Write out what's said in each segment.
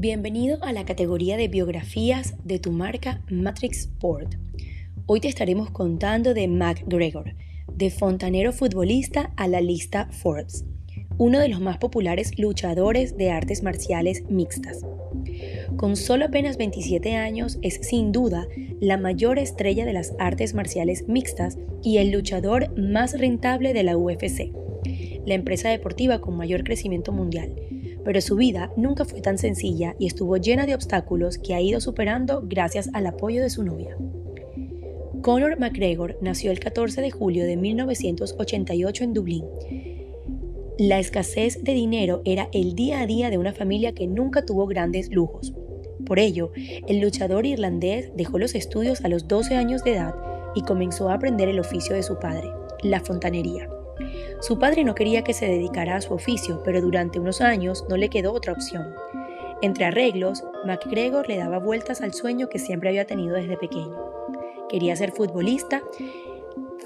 Bienvenido a la categoría de biografías de tu marca Matrix Sport. Hoy te estaremos contando de McGregor, de fontanero futbolista a la lista Forbes, uno de los más populares luchadores de artes marciales mixtas. Con solo apenas 27 años es sin duda la mayor estrella de las artes marciales mixtas y el luchador más rentable de la UFC, la empresa deportiva con mayor crecimiento mundial pero su vida nunca fue tan sencilla y estuvo llena de obstáculos que ha ido superando gracias al apoyo de su novia. Conor McGregor nació el 14 de julio de 1988 en Dublín. La escasez de dinero era el día a día de una familia que nunca tuvo grandes lujos. Por ello, el luchador irlandés dejó los estudios a los 12 años de edad y comenzó a aprender el oficio de su padre, la fontanería. Su padre no quería que se dedicara a su oficio, pero durante unos años no le quedó otra opción. Entre arreglos, MacGregor le daba vueltas al sueño que siempre había tenido desde pequeño. Quería ser futbolista,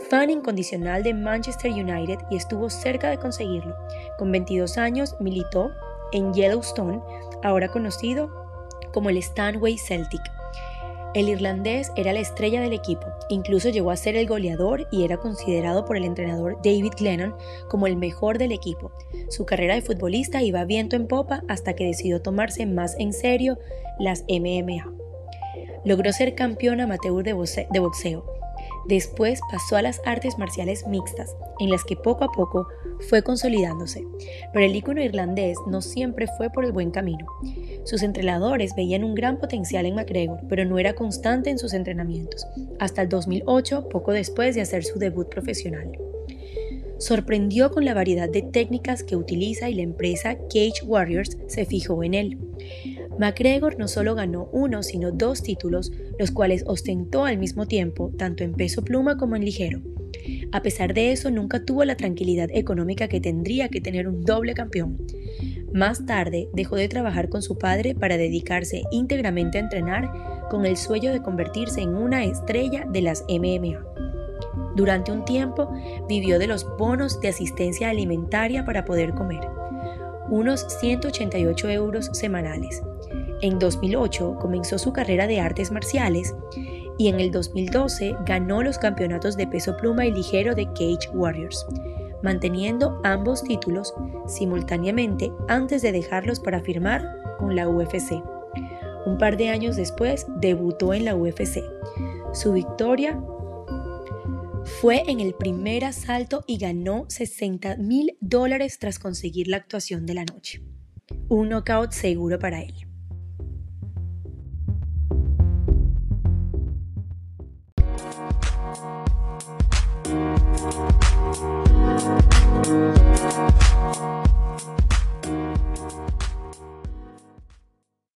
fan incondicional de Manchester United y estuvo cerca de conseguirlo. Con 22 años militó en Yellowstone, ahora conocido como el Stanway Celtic. El irlandés era la estrella del equipo, incluso llegó a ser el goleador y era considerado por el entrenador David Glennon como el mejor del equipo. Su carrera de futbolista iba viento en popa hasta que decidió tomarse más en serio las MMA. Logró ser campeón amateur de boxeo, Después pasó a las artes marciales mixtas, en las que poco a poco fue consolidándose, pero el ícono irlandés no siempre fue por el buen camino. Sus entrenadores veían un gran potencial en McGregor, pero no era constante en sus entrenamientos, hasta el 2008, poco después de hacer su debut profesional. Sorprendió con la variedad de técnicas que utiliza y la empresa Cage Warriors se fijó en él. McGregor no solo ganó uno, sino dos títulos, los cuales ostentó al mismo tiempo, tanto en peso pluma como en ligero. A pesar de eso, nunca tuvo la tranquilidad económica que tendría que tener un doble campeón. Más tarde, dejó de trabajar con su padre para dedicarse íntegramente a entrenar con el sueño de convertirse en una estrella de las MMA. Durante un tiempo, vivió de los bonos de asistencia alimentaria para poder comer, unos 188 euros semanales. En 2008 comenzó su carrera de artes marciales y en el 2012 ganó los campeonatos de peso pluma y ligero de Cage Warriors, manteniendo ambos títulos simultáneamente antes de dejarlos para firmar con la UFC. Un par de años después debutó en la UFC. Su victoria fue en el primer asalto y ganó 60 mil dólares tras conseguir la actuación de la noche. Un knockout seguro para él.